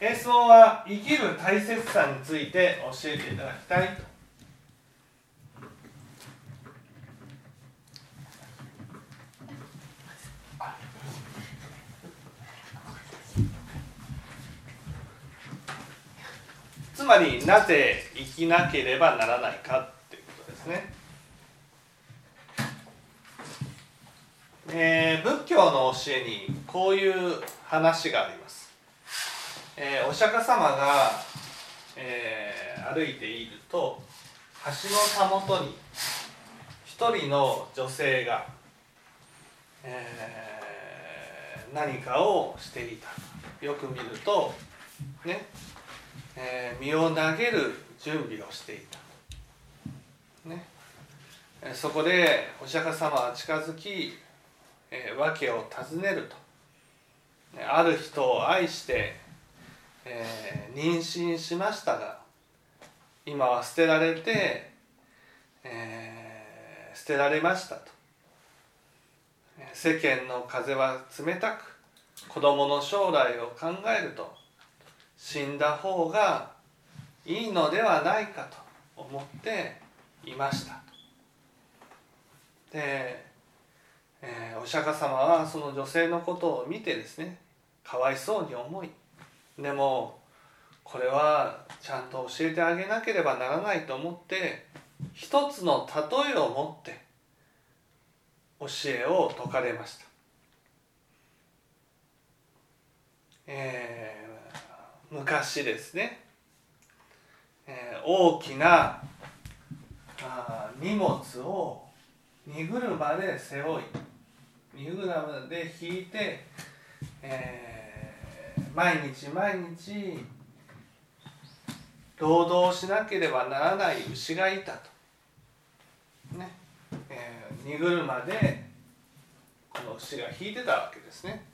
演奏は生きる大切さについて教えていただきたいとつまりなぜ生きなければならないかっていうことですね。えー、仏教の教えにこういう話があります。えー、お釈迦様が、えー、歩いていると橋のたもとに一人の女性が、えー、何かをしていた。よく見るとねえ、身を投げる準備をしていた、ね、そこでお釈迦様は近づき、え、訳を尋ねると。ある人を愛して、えー、妊娠しましたが今は捨てられて、えー、捨てられましたと。世間の風は冷たく子供の将来を考えると死んだ方がいいのではないかと思っていましたで、えー、お釈迦様はその女性のことを見てですねかわいそうに思いでもこれはちゃんと教えてあげなければならないと思って一つの例えを持って教えを説かれました。えー昔ですね、えー、大きなあ荷物を荷車で背負い荷車で引いて、えー、毎日毎日労働しなければならない牛がいたと。ねえー、荷車でこの牛が引いてたわけですね。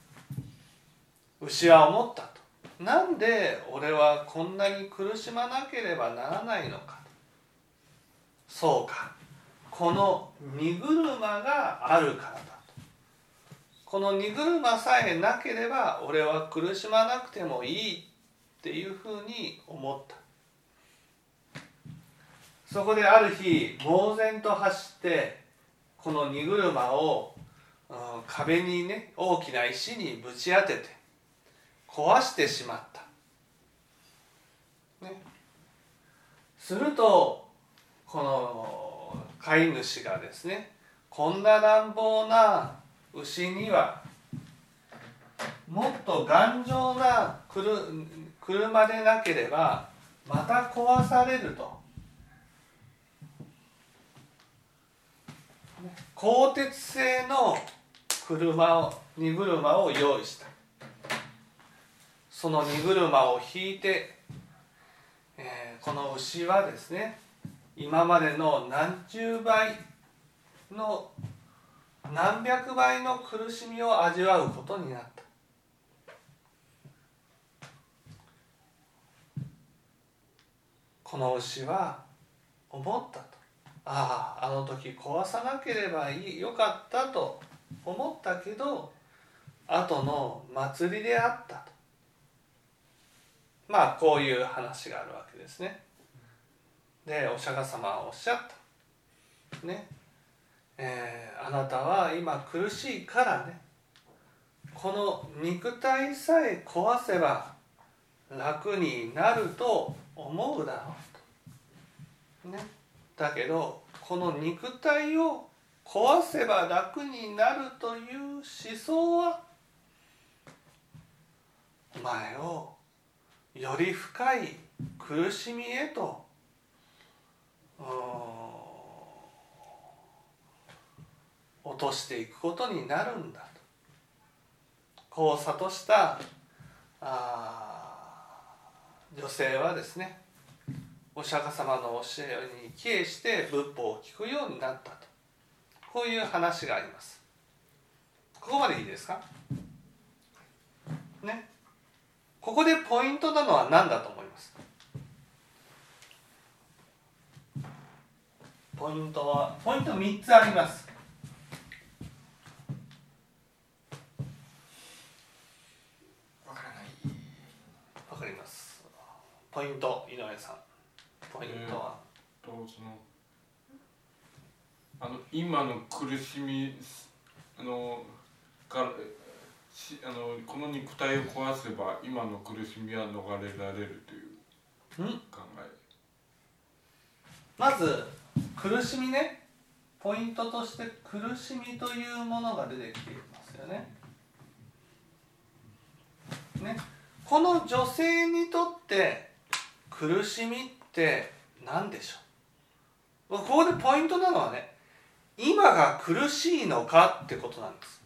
牛は思ったと。なんで俺はこんなに苦しまなければならないのかそうかこの荷車があるからだこの荷車さえなければ俺は苦しまなくてもいいっていうふうに思った。そこである日猛然と走ってこの荷車を、うん、壁にね大きな石にぶち当てて壊してしまった、ね、するとこの飼い主がですねこんな乱暴な牛にはもっと頑丈な車でなければまた壊されると。鋼鉄製の車を荷車を用意した。その荷車を引いて、えー、この牛はですね今までの何十倍の何百倍の苦しみを味わうことになったこの牛は思ったとあああの時壊さなければいいよかったと思ったけど後の祭りであったとまあこういう話があるわけですね。でお釈迦様はおっしゃった。ね。えー、あなたは今苦しいからねこの肉体さえ壊せば楽になると思うだろうと。ね。だけどこの肉体を壊せば楽になるという思想はお前をより深い苦しみへとうん落としていくことになるんだと。こう諭したあ女性はですねお釈迦様の教えに帰依して仏法を聞くようになったと。こういう話があります。ここまでいいですか？ね。ここでポイントなのは何だと思います？ポイントはポイント3つありますわからないわかりまポイント井上さん。ポイントは、とそのあの今の苦しみあのからしあのこの肉体を壊せば今の苦しみは逃れられるといううん？考え。まず苦しみね。ポイントとして苦しみというものが出てきていますよね。ね。この女性にとって苦しみって何でしょう？ここでポイントなのはね今が苦しいのかってことなんです。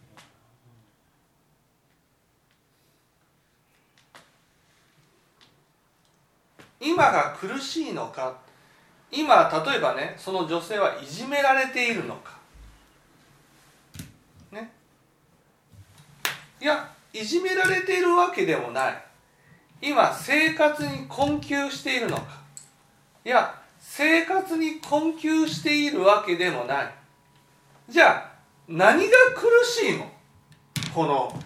今が苦しいのか今例えばねその女性はいじめられているのか。ね。いやいじめられているわけでもない。今生活に困窮しているのか？いや生活に困窮しているわけでもない。じゃあ何が苦しいの？この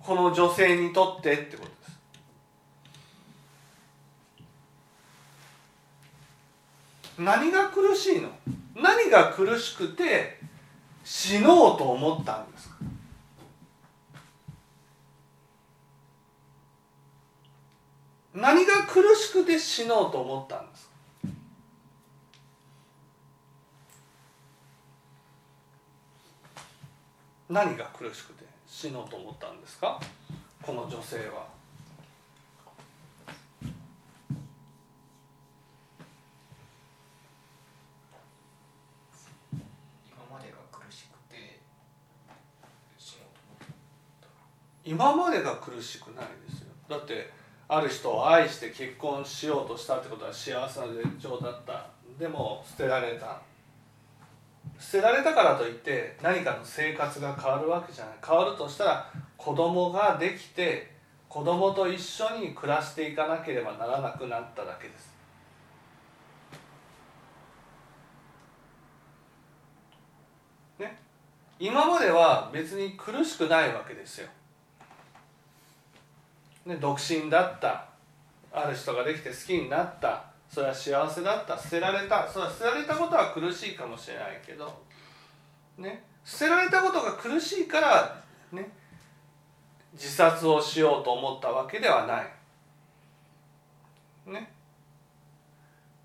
この女性にとってってことです。何が苦しいの？何が苦しくて死のうと思ったんですか？何が苦しくて死のうと思ったんですか？何が苦しくて死のうと思ったんですか？この女性は。今までが苦しくて死のうと思った。今までが苦しくないですよ。だってある人を愛して結婚しようとしたってことは幸せな絶頂だった。でも捨てられた。捨てられたからといって何かの生活が変わるわけじゃない。変わるとしたら子供ができて子供と一緒に暮らしていかなければならなくなっただけです。ね？今までは別に苦しくないわけですよ。ね、独身だった。ある人ができて好きになった。それは幸せだった。捨てられた。それは捨てられたことは苦しいかもしれないけど、ね、捨てられたことが苦しいから、ね、自殺をしようと思ったわけではない。ね、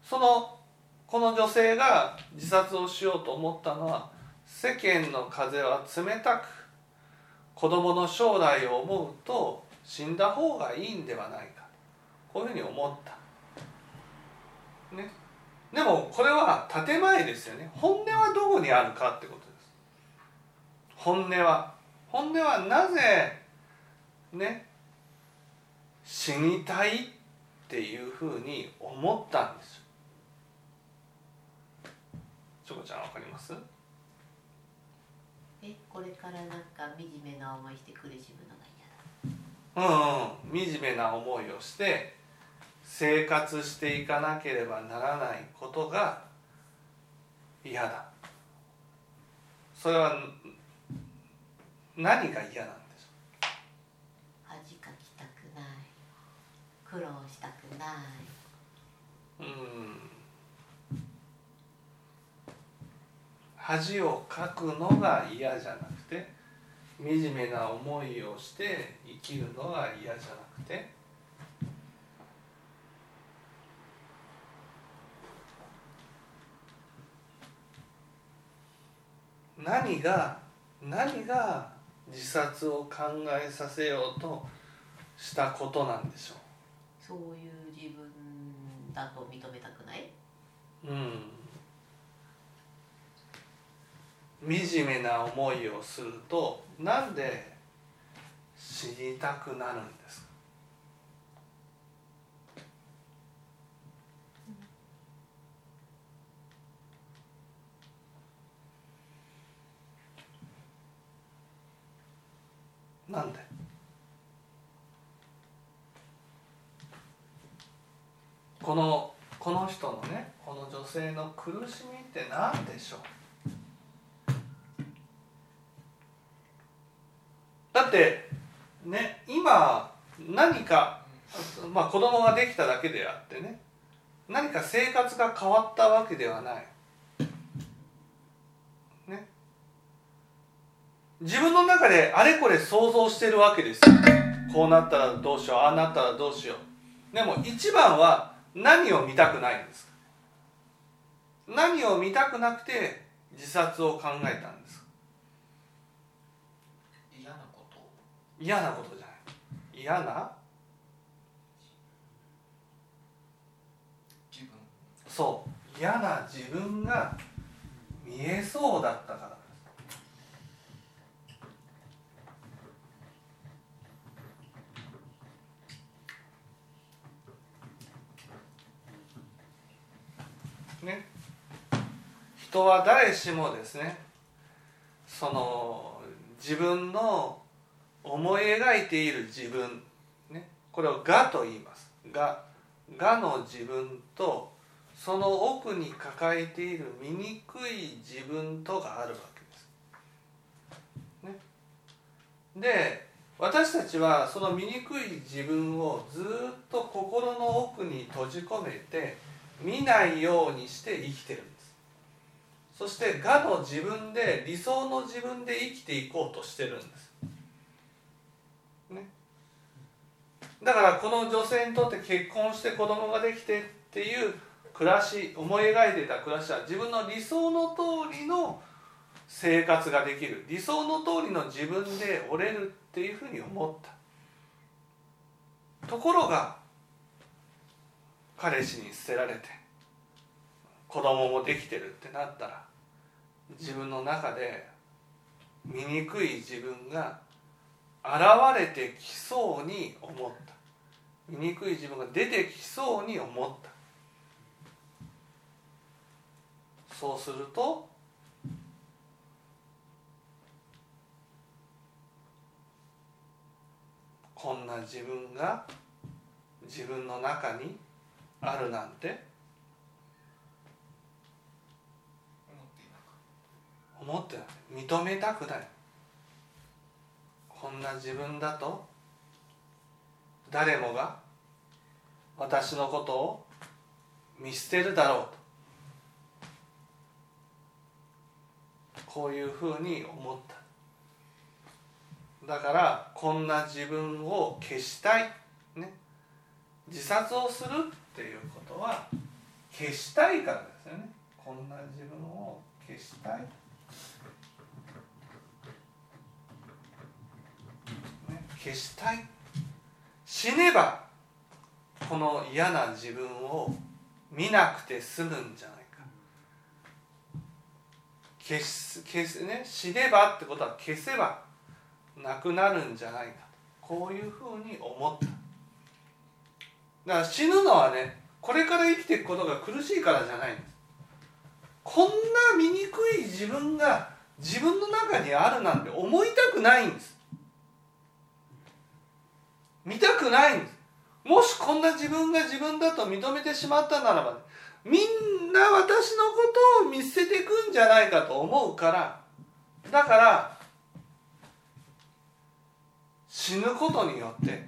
そのこの女性が自殺をしようと思ったのは世間の風は冷たく子供の将来を思うと死んだ方がいいんではないか。こういうふうに思った、ね、でもこれは建前ですよね。本音はどこにあるかってことです。本音は。本音はなぜね死にたいっていうふうに思ったんです。よチョコちゃんわかります？えこれからなんか惨めな思いして苦しむの？うんうん、惨めな思いをして生活していかなければならないことが嫌だ。それは何が嫌なんでしょ嫌だ恥かきたくない。苦労したくない。ううん。恥をかくのが嫌じゃなくて惨めな思いをして生きるのが嫌じゃなくて。何が何が自殺を考えさせようとしたことなんでしょそういう自分だと認めたくない？ううん惨めな思いをするとなんで死にたくなるんですか？なんで？このこの人のねこの女性の苦しみって何でしょうだってね今何かまあ子供ができただけであってね何か生活が変わったわけではない。ね。自分の中であれこれ想像してるわけですよ。こうなったらどうしようああなったらどうしよう。でも一番は何を見たくないんですか？何を見たくなくて自殺を考えたんですか？嫌なことを嫌なことじゃない嫌な自分そう。嫌な自分が見えそうだったから。ね。人は誰しもですねその自分の思い描いている自分、ね、これを「我」と言います「我」我の自分とその奥に抱えている醜い自分とがあるわけです。ね、で私たちはその醜い自分をずっと心の奥に閉じ込めて見ないようにして生きてるんです。そして我の自分で理想の自分で生きていこうとしてるんです。ね、だからこの女性にとって結婚して子供ができてっていう暮らし思い描いていた暮らしは自分の理想の通りの生活ができる。理想の通りの自分で折れるっていうふうに思った。ところが彼氏に捨てられて子供もできてるってなったら自分の中で醜い自分が現れてきそうに思った。醜い自分が出てきそうに思った。そうするとこんな自分が自分の中にあるなんて思ってない。認めたくない。こんな自分だと誰もが私のことを見捨てるだろうと。こういうふうに思った。だからこんな自分を消したい、ね、自殺をするっていうことは消したいからですよね。こんな自分を消したい、ね、消したい。死ねばこの嫌な自分を見なくて済むんじゃない消す消すね死ねばってことは消せばなくなるんじゃないか。こういうふうに思った。だから死ぬのはねこれから生きていくことが苦しいからじゃないんです。こんな醜い自分が自分の中にあるなんて思いたくないんです。見たくないんです。もしこんな自分が自分だと認めてしまったならば、みんな私のことを見捨てていくんじゃないかと思うからだから死ぬことによって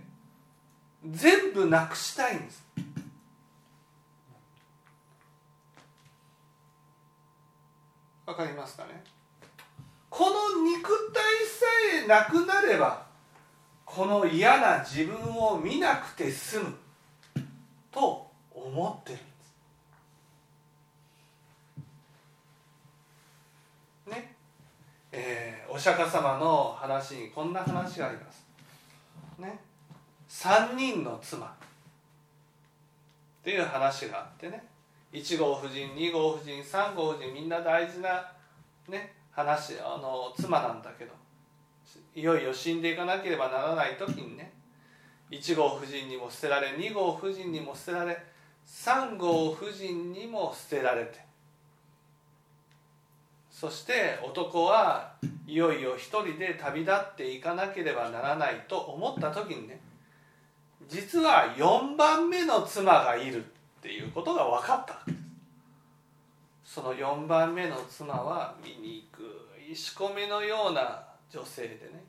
全部なくしたいんです。わかりますかね？この肉体さえなくなればこの嫌な自分を見なくて済むと思ってるんですねえー、お釈迦様の話にこんな話があります。ね。3人の妻。っていう話があってね。1号夫人2号夫人3号夫人みんな大事なね話あの妻なんだけど。いよいよ死んでいかなければならない時にね。1号夫人にも捨てられ2号夫人にも捨てられ3号夫人にも捨てられて。そして男はいよいよ一人で旅立っていかなければならないと思った時にね実は4番目の妻がいるっていうことが分かったわけ。ですその4番目の妻は醜い仕込みのような女性でね。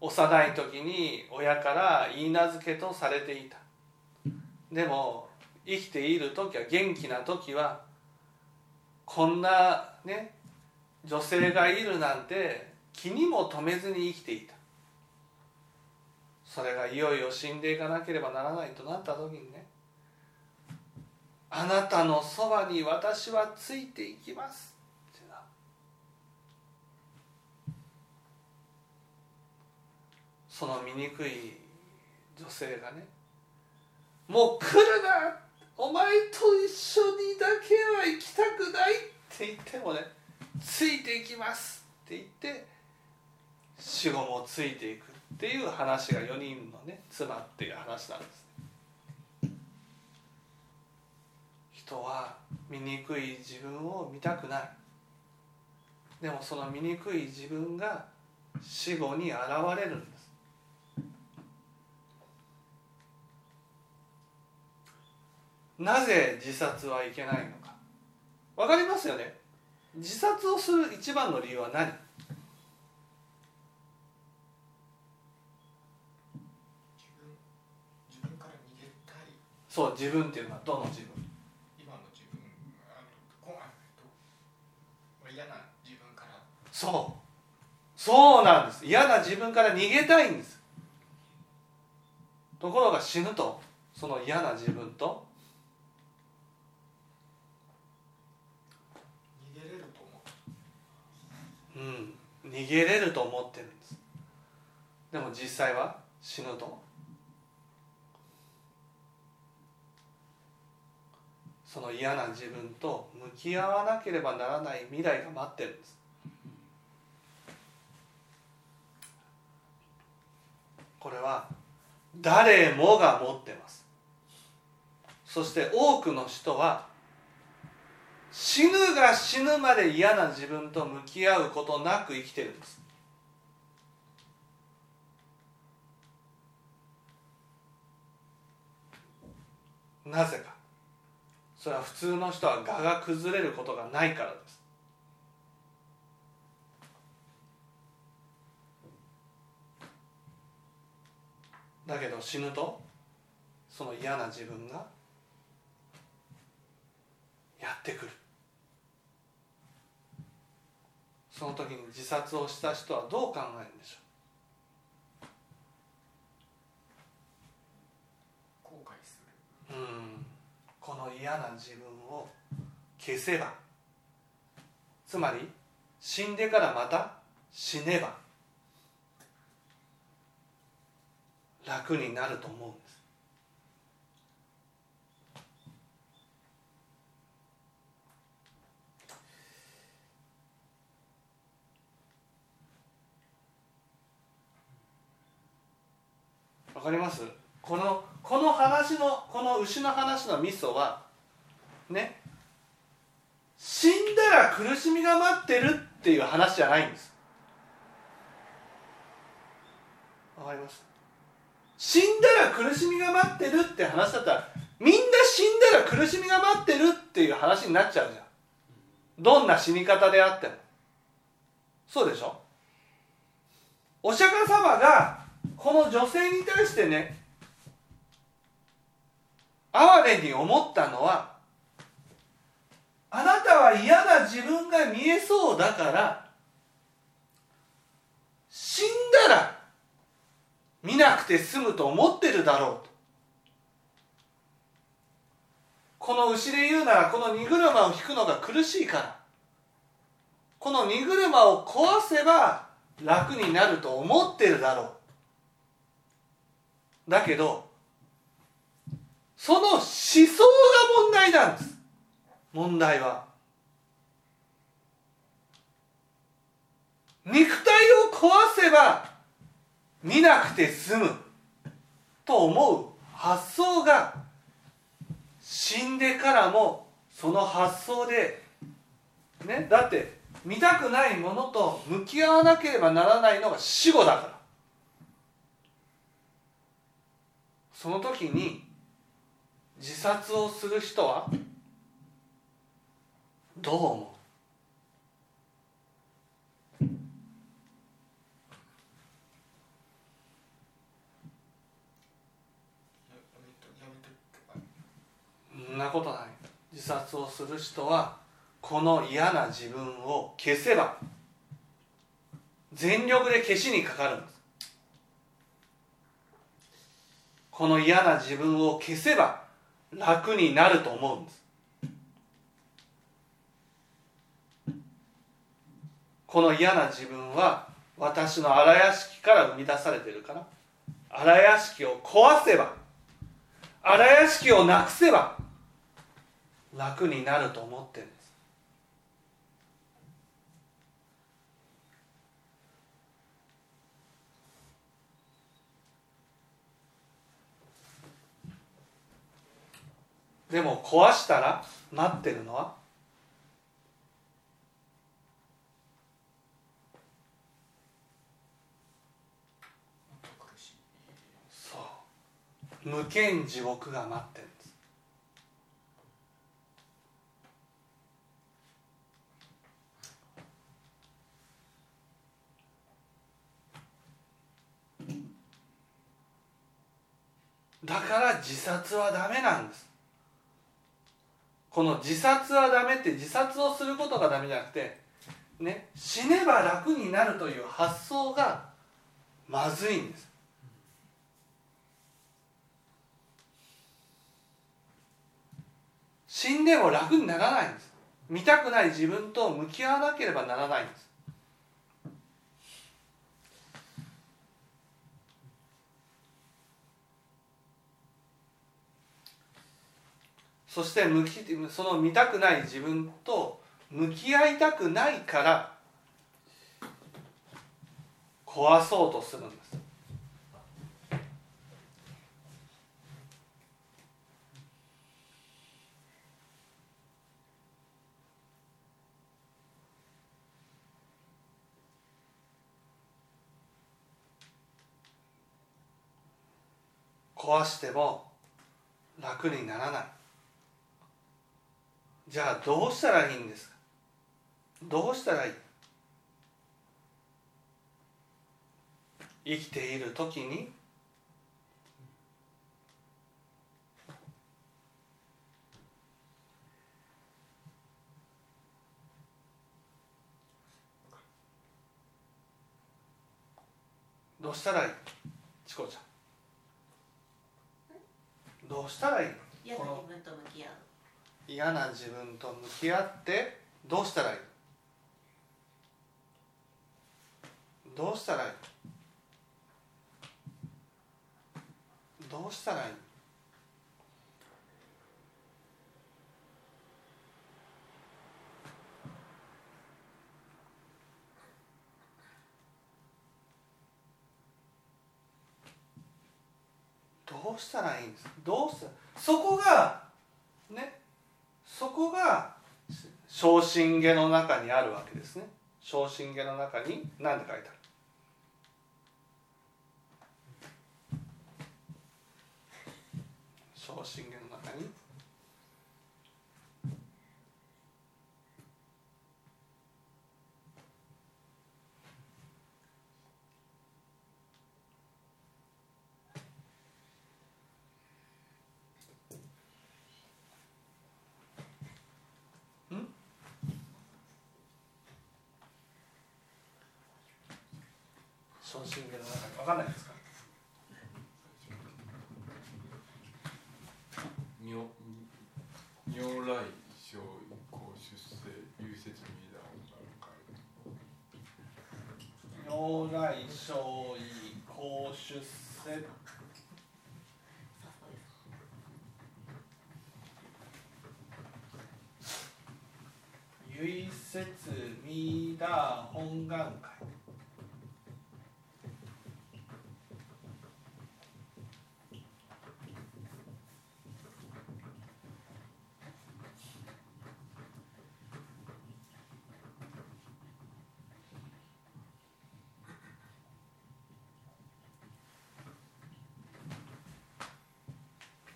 幼い時に親から言い名付けとされていた。でも生きている時は元気な時はこんなね女性がいるなんて気にも留めずに生きていた。それがいよいよ死んでいかなければならないとなった時にねあなたのそばに私はついていきます。ってなその醜い女性がねもう来るなお前と一緒にだけは行きたくないって言ってもねついていきますって言って死後もついていくっていう話が4人のね妻っていう話なんです。人は醜い自分を見たくない。でもその醜い自分が死後に現れるんです。なぜ自殺はいけないのか。わかりますよね。自殺をする一番の理由は何？そう自分っていうのはどの自分？今の自分そう。そうなんです。嫌な自分から逃げたいんです。ところが死ぬとその嫌な自分と逃げれると思うん。逃げれると思ってるんです。でも実際は？死ぬと？その嫌な自分と向き合わなければならない未来が待ってるんです。これは誰もが持ってます。そして多くの人は死ぬが死ぬまで嫌な自分と向き合うことなく生きてるんです。なぜか。それは普通の人は我が崩れることがないからです。だけど死ぬとその嫌な自分がやってくる。その時に自殺をした人はどう考えるんでしょ後悔する。ううん。この嫌な自分を消せば。つまり死んでからまた死ねば。楽になると思うわかります？このこの話のこの牛の話のミソはね死んだら苦しみが待ってるっていう話じゃないんです。わかります？死んだら苦しみが待ってるって話だったらみんな死んだら苦しみが待ってるっていう話になっちゃうじゃん。どんな死に方であっても。そうでしょ？お釈迦様がこの女性に対してね哀れに思ったのはあなたは嫌な自分が見えそうだから死んだら見なくて済むと思ってるだろうと。この牛で言うならこの荷車を引くのが苦しいから。この荷車を壊せば楽になると思ってるだろう。だけどその思想が問題なんです。問題は。肉体を壊せば見なくて済む。と思う。発想が。死んでからもその発想でねだって見たくないものと向き合わなければならないのが死後だから。その時に自殺をする人はどう思う？そんなことない。自殺をする人はこの嫌な自分を消せば全力で消しにかかるんです。この嫌な自分を消せば楽になると思うんです。この嫌な自分は私の荒屋敷から生み出されてるから荒屋敷を壊せば荒屋敷をなくせば楽になると思ってるんでも壊したら待ってるのは？そう。無限地獄が待ってるんです。だから自殺はダメなんです。この自殺はダメって自殺をすることがダメじゃなくてね死ねば楽になるという発想がまずいんです。死んでも楽にならないんです。見たくない自分と向き合わなければならないんです。そして向きその見たくない自分と向き合いたくないから壊そうとするんです。壊しても楽にならない。じゃあどうしたらいいんですか？どうしたらいい？生きている時に？どうしたらいい？チコちゃん。どうしたらいいの？嫌な自分と向き合う嫌な自分と向き合ってどうしたらいい？どうしたらいい？どうしたらいい？どうしたらいいんです？どうしたそこがそこが昇進下の中にあるわけですね。昇進下の中に何て書いてある？昇進下の中に昇進下の中に分かんないですか如如来生公出世有説ミダ如来勝意公出世唯説ミーダー本願会。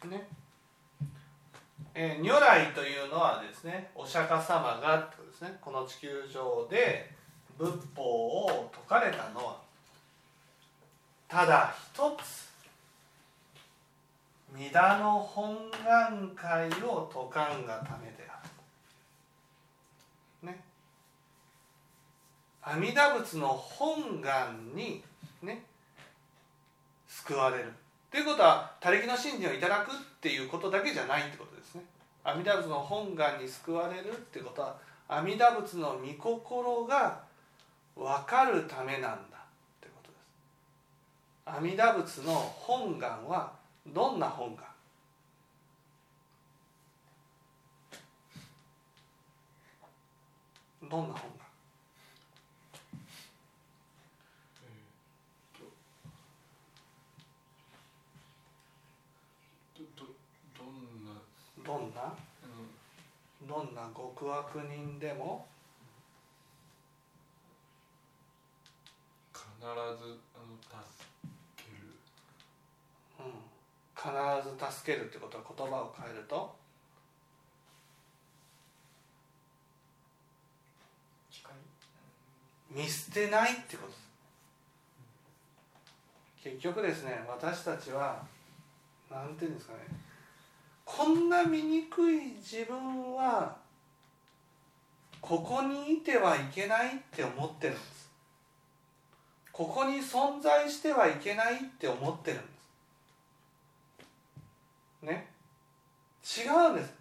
ね。えー如来というのはですねお釈迦様がですね。この地球上で仏法を説かれたのはただ一つ弥陀の本願会を説かんがためである。ね。阿弥陀仏の本願にね救われる。ということは他力の信心をいただくっていうことだけじゃないってことですね。阿弥陀仏の本願に救われるってことは阿弥陀仏の御心が分かるためなんだってことです。阿弥陀仏の本願はどんな本願？どんな本願？どんな？どんな極悪人でも必ずあの助ける。うん、必ず助けるってことは言葉を変えると見捨てないってこと。です結局ですね私たちはなんていうんですかねこんな醜い自分はここにいてはいけないって思ってるんです。ここに存在してはいけないって思ってるんです。ね？違うんです。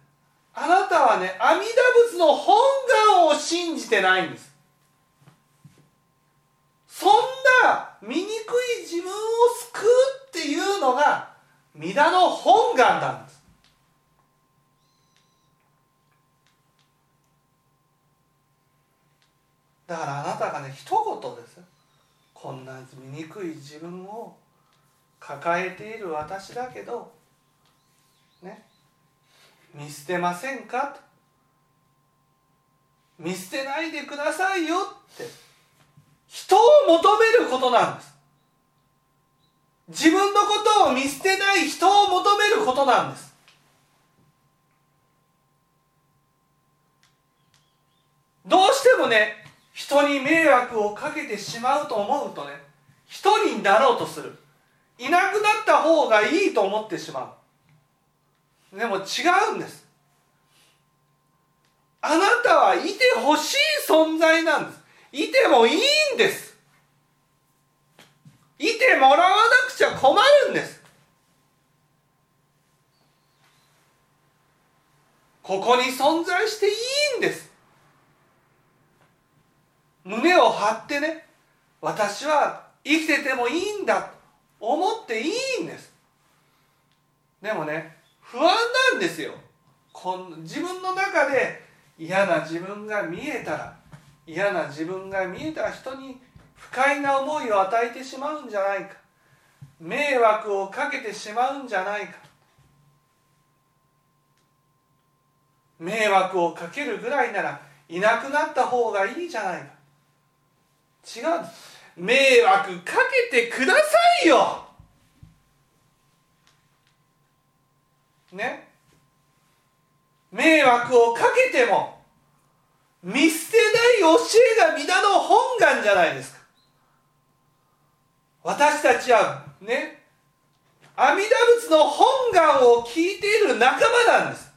あなたはね阿弥陀仏の本願を信じてないんです。そんな醜い自分を救うっていうのが弥陀の本願なんです。だからあなたがね一言ですよ。こんな醜い自分を抱えている私だけどね。見捨てませんかと。見捨てないでくださいよって。人を求めることなんです。自分のことを見捨てない人を求めることなんです。どうしてもね人に迷惑をかけてしまうと思うとね一人になろうとする。いなくなった方がいいと思ってしまう。でも違うんです。あなたはいてほしい存在なんです。いてもいいんです。いてもらわなくちゃ困るんです。ここに存在していいんです。胸を張ってね私は生きててもいいんだと思っていいんです。でもね不安なんですよ。こん自分の中で嫌な自分が見えたら嫌な自分が見えたら人に不快な思いを与えてしまうんじゃないか。迷惑をかけてしまうんじゃないか。迷惑をかけるぐらいならいなくなった方がいいじゃないか。違う。んです迷惑かけてくださいよ。ね。迷惑をかけても見捨てない教えが皆の本願じゃないですか。私たちはね阿弥陀仏の本願を聞いている仲間なんです。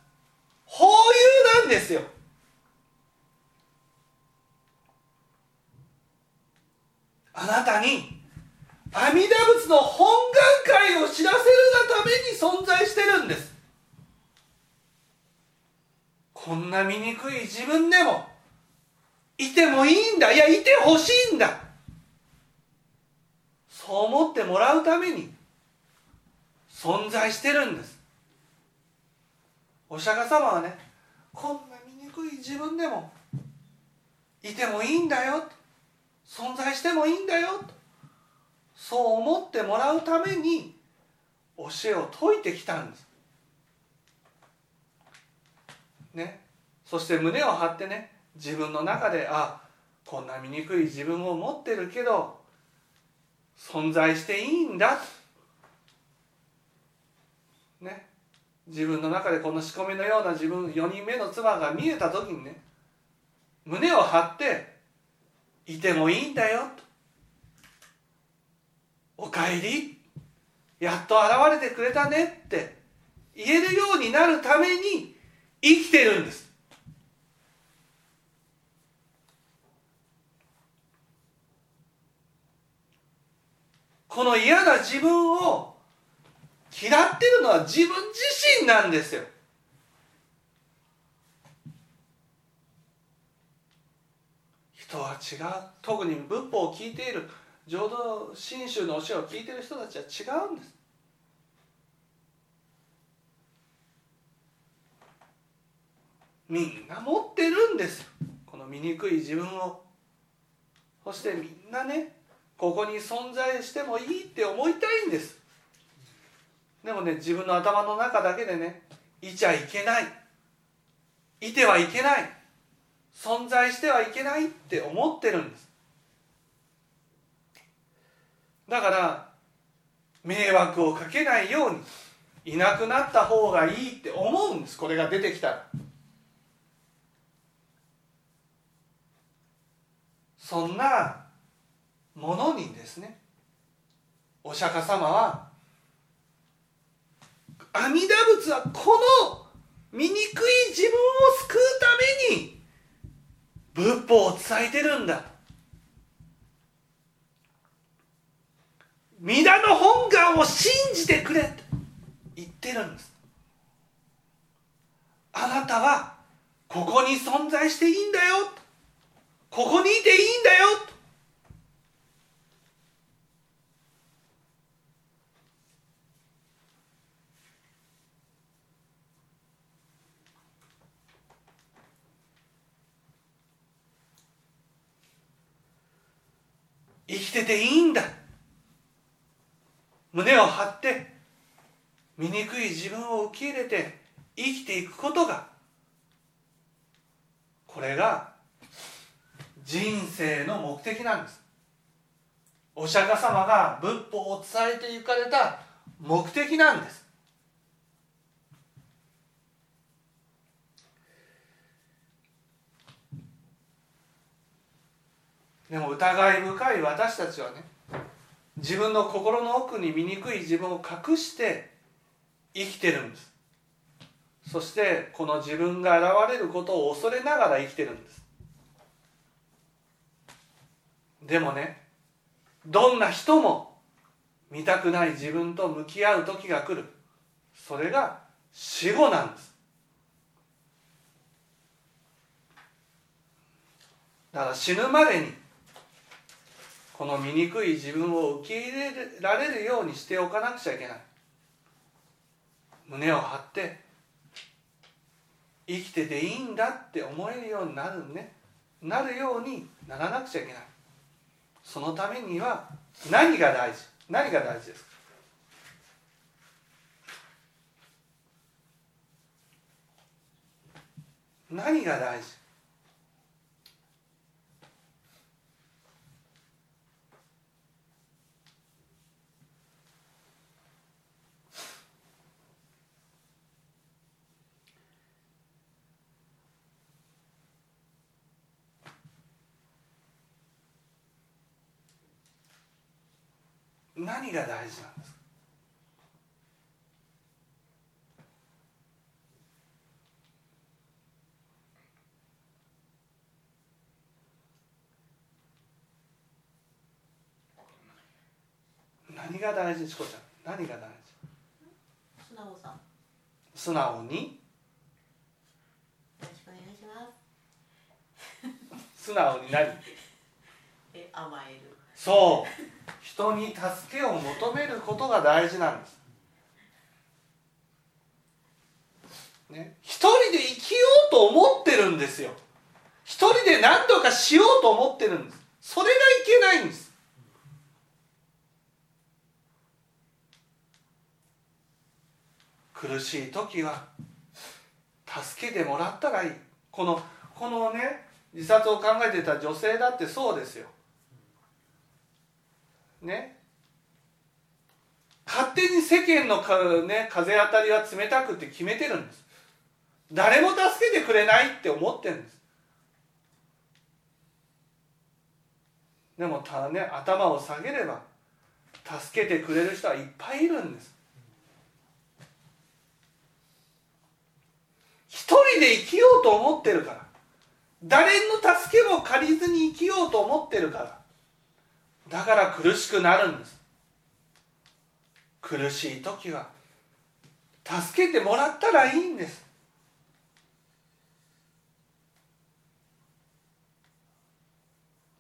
法友なんですよ。あなたに阿弥陀仏の本願会を知らせるがために存在してるんです。こんな醜い自分でもいてもいいんだ。いやいてほしいんだ。そう思ってもらうために存在してるんです。お釈迦様はねこんな醜い自分でもいてもいいんだよ。存在してもいいんだよ。とそう思ってもらうために教えを説いてきたんです。ね。そして胸を張ってね自分の中であこんな醜い自分を持ってるけど存在していいんだ。ね。自分の中でこの仕込みのような自分4人目の妻が見えた時にね胸を張っていてもいいんだよ。おかえり。やっと現れてくれたねって。言えるようになるために生きてるんです。この嫌な自分を嫌ってるのは自分自身なんですよ。人は違う。特に仏法を聞いている浄土真宗の教えを聞いている人たちは違うんです。みんな持ってるんです。この醜い自分を。そしてみんなねここに存在してもいいって思いたいんです。でもね自分の頭の中だけでねいちゃいけない。いてはいけない。存在してはいけないって思ってるんです。だから迷惑をかけないようにいなくなった方がいいって思うんです。これが出てきたら。そんなものにですねお釈迦様は阿弥陀仏はこの醜い自分を救うために仏法を伝えてるんだ。皆の本願を信じてくれと言ってるんです。あなたはここに存在していいんだよ。ここにいていいんだよ。生きてていいんだ。胸を張って醜い自分を受け入れて生きていくことがこれが人生の目的なんです。お釈迦様が仏法を伝えて行かれた目的なんです。でも疑い深い私たちはね自分の心の奥に醜い自分を隠して生きてるんです。そしてこの自分が現れることを恐れながら生きてるんです。でもねどんな人も見たくない自分と向き合う時が来る。それが死後なんです。だから死ぬまでにこの醜い自分を受け入れられるようにしておかなくちゃいけない。胸を張って生きてていいんだって思えるようになるね。なるようにならなくちゃいけない。そのためには何が大事？何が大事ですか？何が大事？何が大事なんですか？何が大事？チコちゃん。何が大事？素直さ。素直に？ろしくお願いします。素直に何？え甘える。そう人に助けを求めることが大事なんです。ね、一人で生きようと思ってるんですよ。一人で何とかしようと思ってるんです。それがいけないんです。苦しい時は助けてもらったらいい。このこのね自殺を考えてた女性だってそうですよ。ね。勝手に世間のか、ね、風当たりは冷たくって決めてるんです。誰も助けてくれないって思ってるんです。でもたね頭を下げれば助けてくれる人はいっぱいいるんです。一人で生きようと思ってるから。誰の助けも借りずに生きようと思ってるから。だから苦しくなるんです。苦しい時は。助けてもらったらいいんです。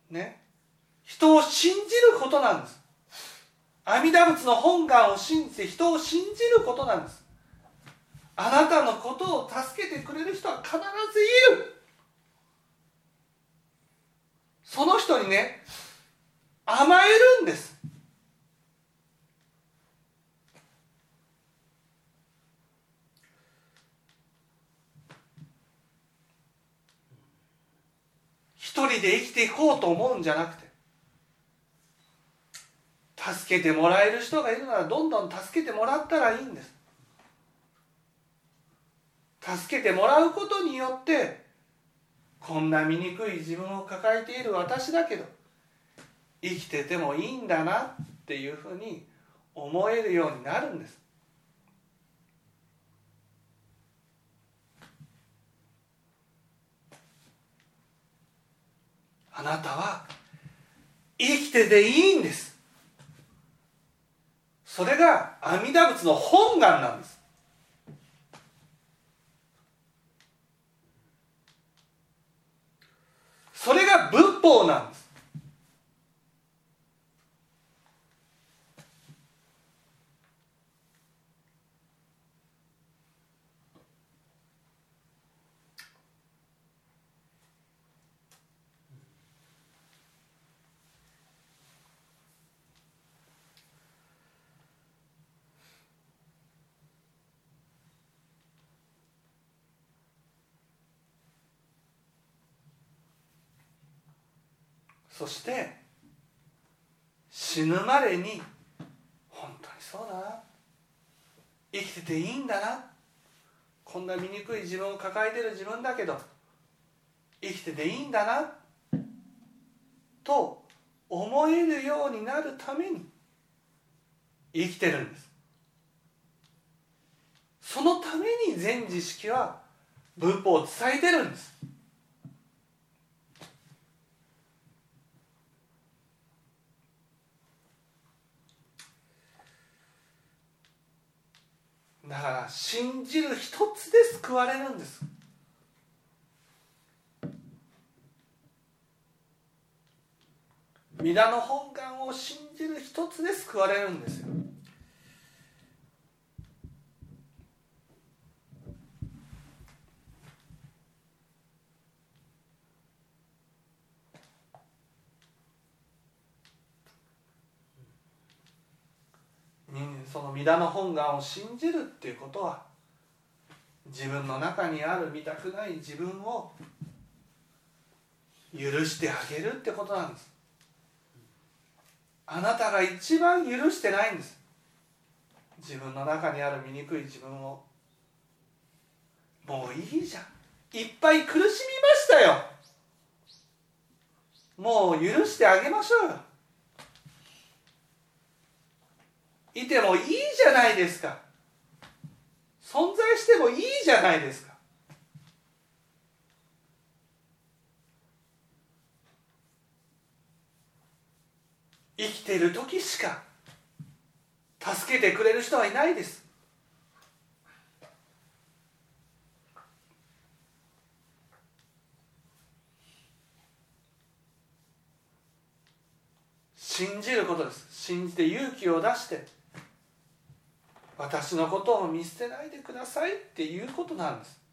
ね。人を信じることなんです。阿弥陀仏の本願を信じて人を信じることなんです。あなたのことを助けてくれる人は必ずいる。その人にね甘えるんです。一人で生きていこうと思うんじゃなくて助けてもらえる人がいるならどんどん助けてもらったらいいんです。助けてもらうことによってこんな醜い自分を抱えている私だけど生きててもいいんだなっていうふうに思えるようになるんです。あなたは生きてていいんです。それが阿弥陀仏の本願なんです。それが仏法なんです。そして死ぬまでに本当にそうだな。生きてていいんだな。こんな醜い自分を抱えてる自分だけど生きてていいんだな。と思えるようになるために生きてるんです。そのために全知識は仏法を伝えてるんです。だから信じる一つで救われるんです。皆の本願を信じる一つで救われるんですよ。その皆の本願を信じるっていうことは自分の中にある見たくない自分を許してあげるってことなんです。あなたが一番許してないんです。自分の中にある醜い自分を。もういいじゃん。いっぱい苦しみましたよ。もう許してあげましょうよ。いてもいいじゃないですか。存在してもいいじゃないですか。生きている時しか助けてくれる人はいないです。信じることです。信じて勇気を出して私のことを見捨てないでくださいっていうことなんです。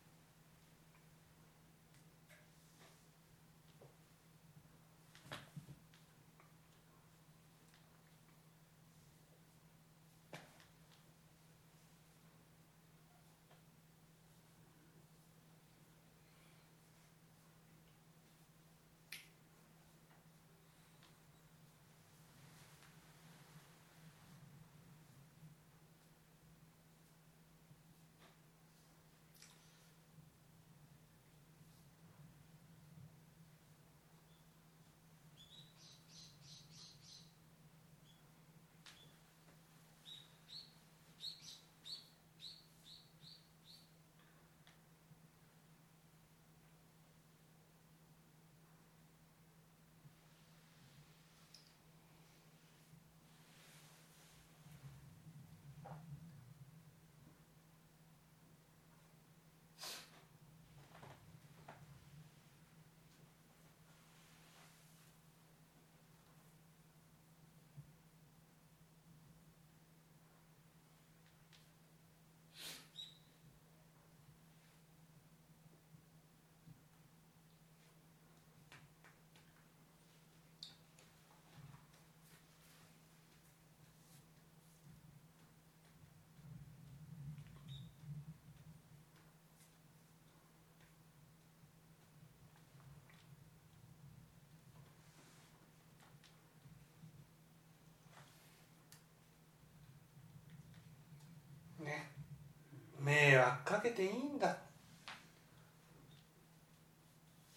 迷惑かけていいんだ。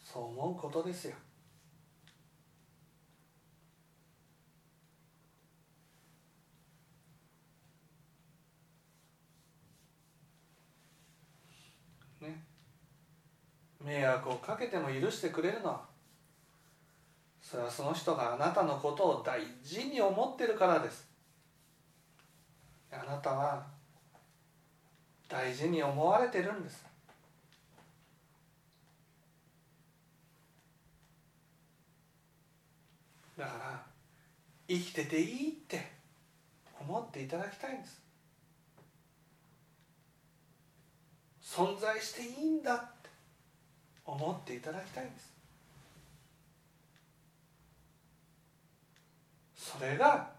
そう思うことですよ。迷惑をかけても許してくれるのはそれはその人があなたのことを大事に思ってるからです。あなたは大事に思われてるんです。だから生きてていいって思っていただきたいんです。存在していいんだって思っていただきたいんです。それが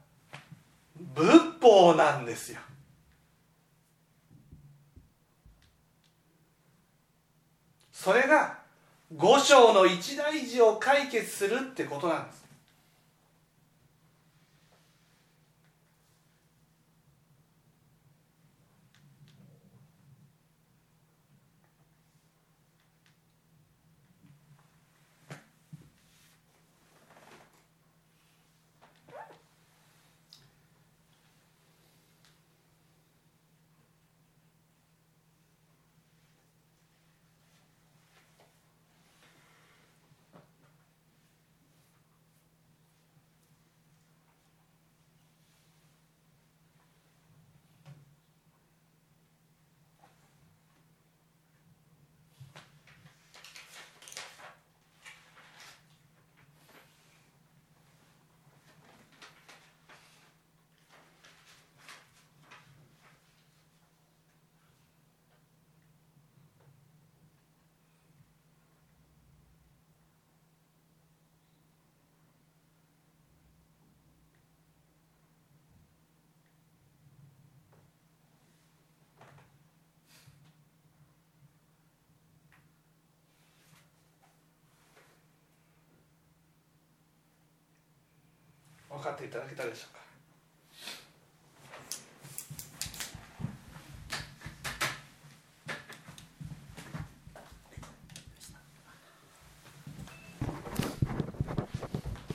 仏法なんですよ。それが五章の一大事を解決するってことなんです分かっていただけたでしょうか。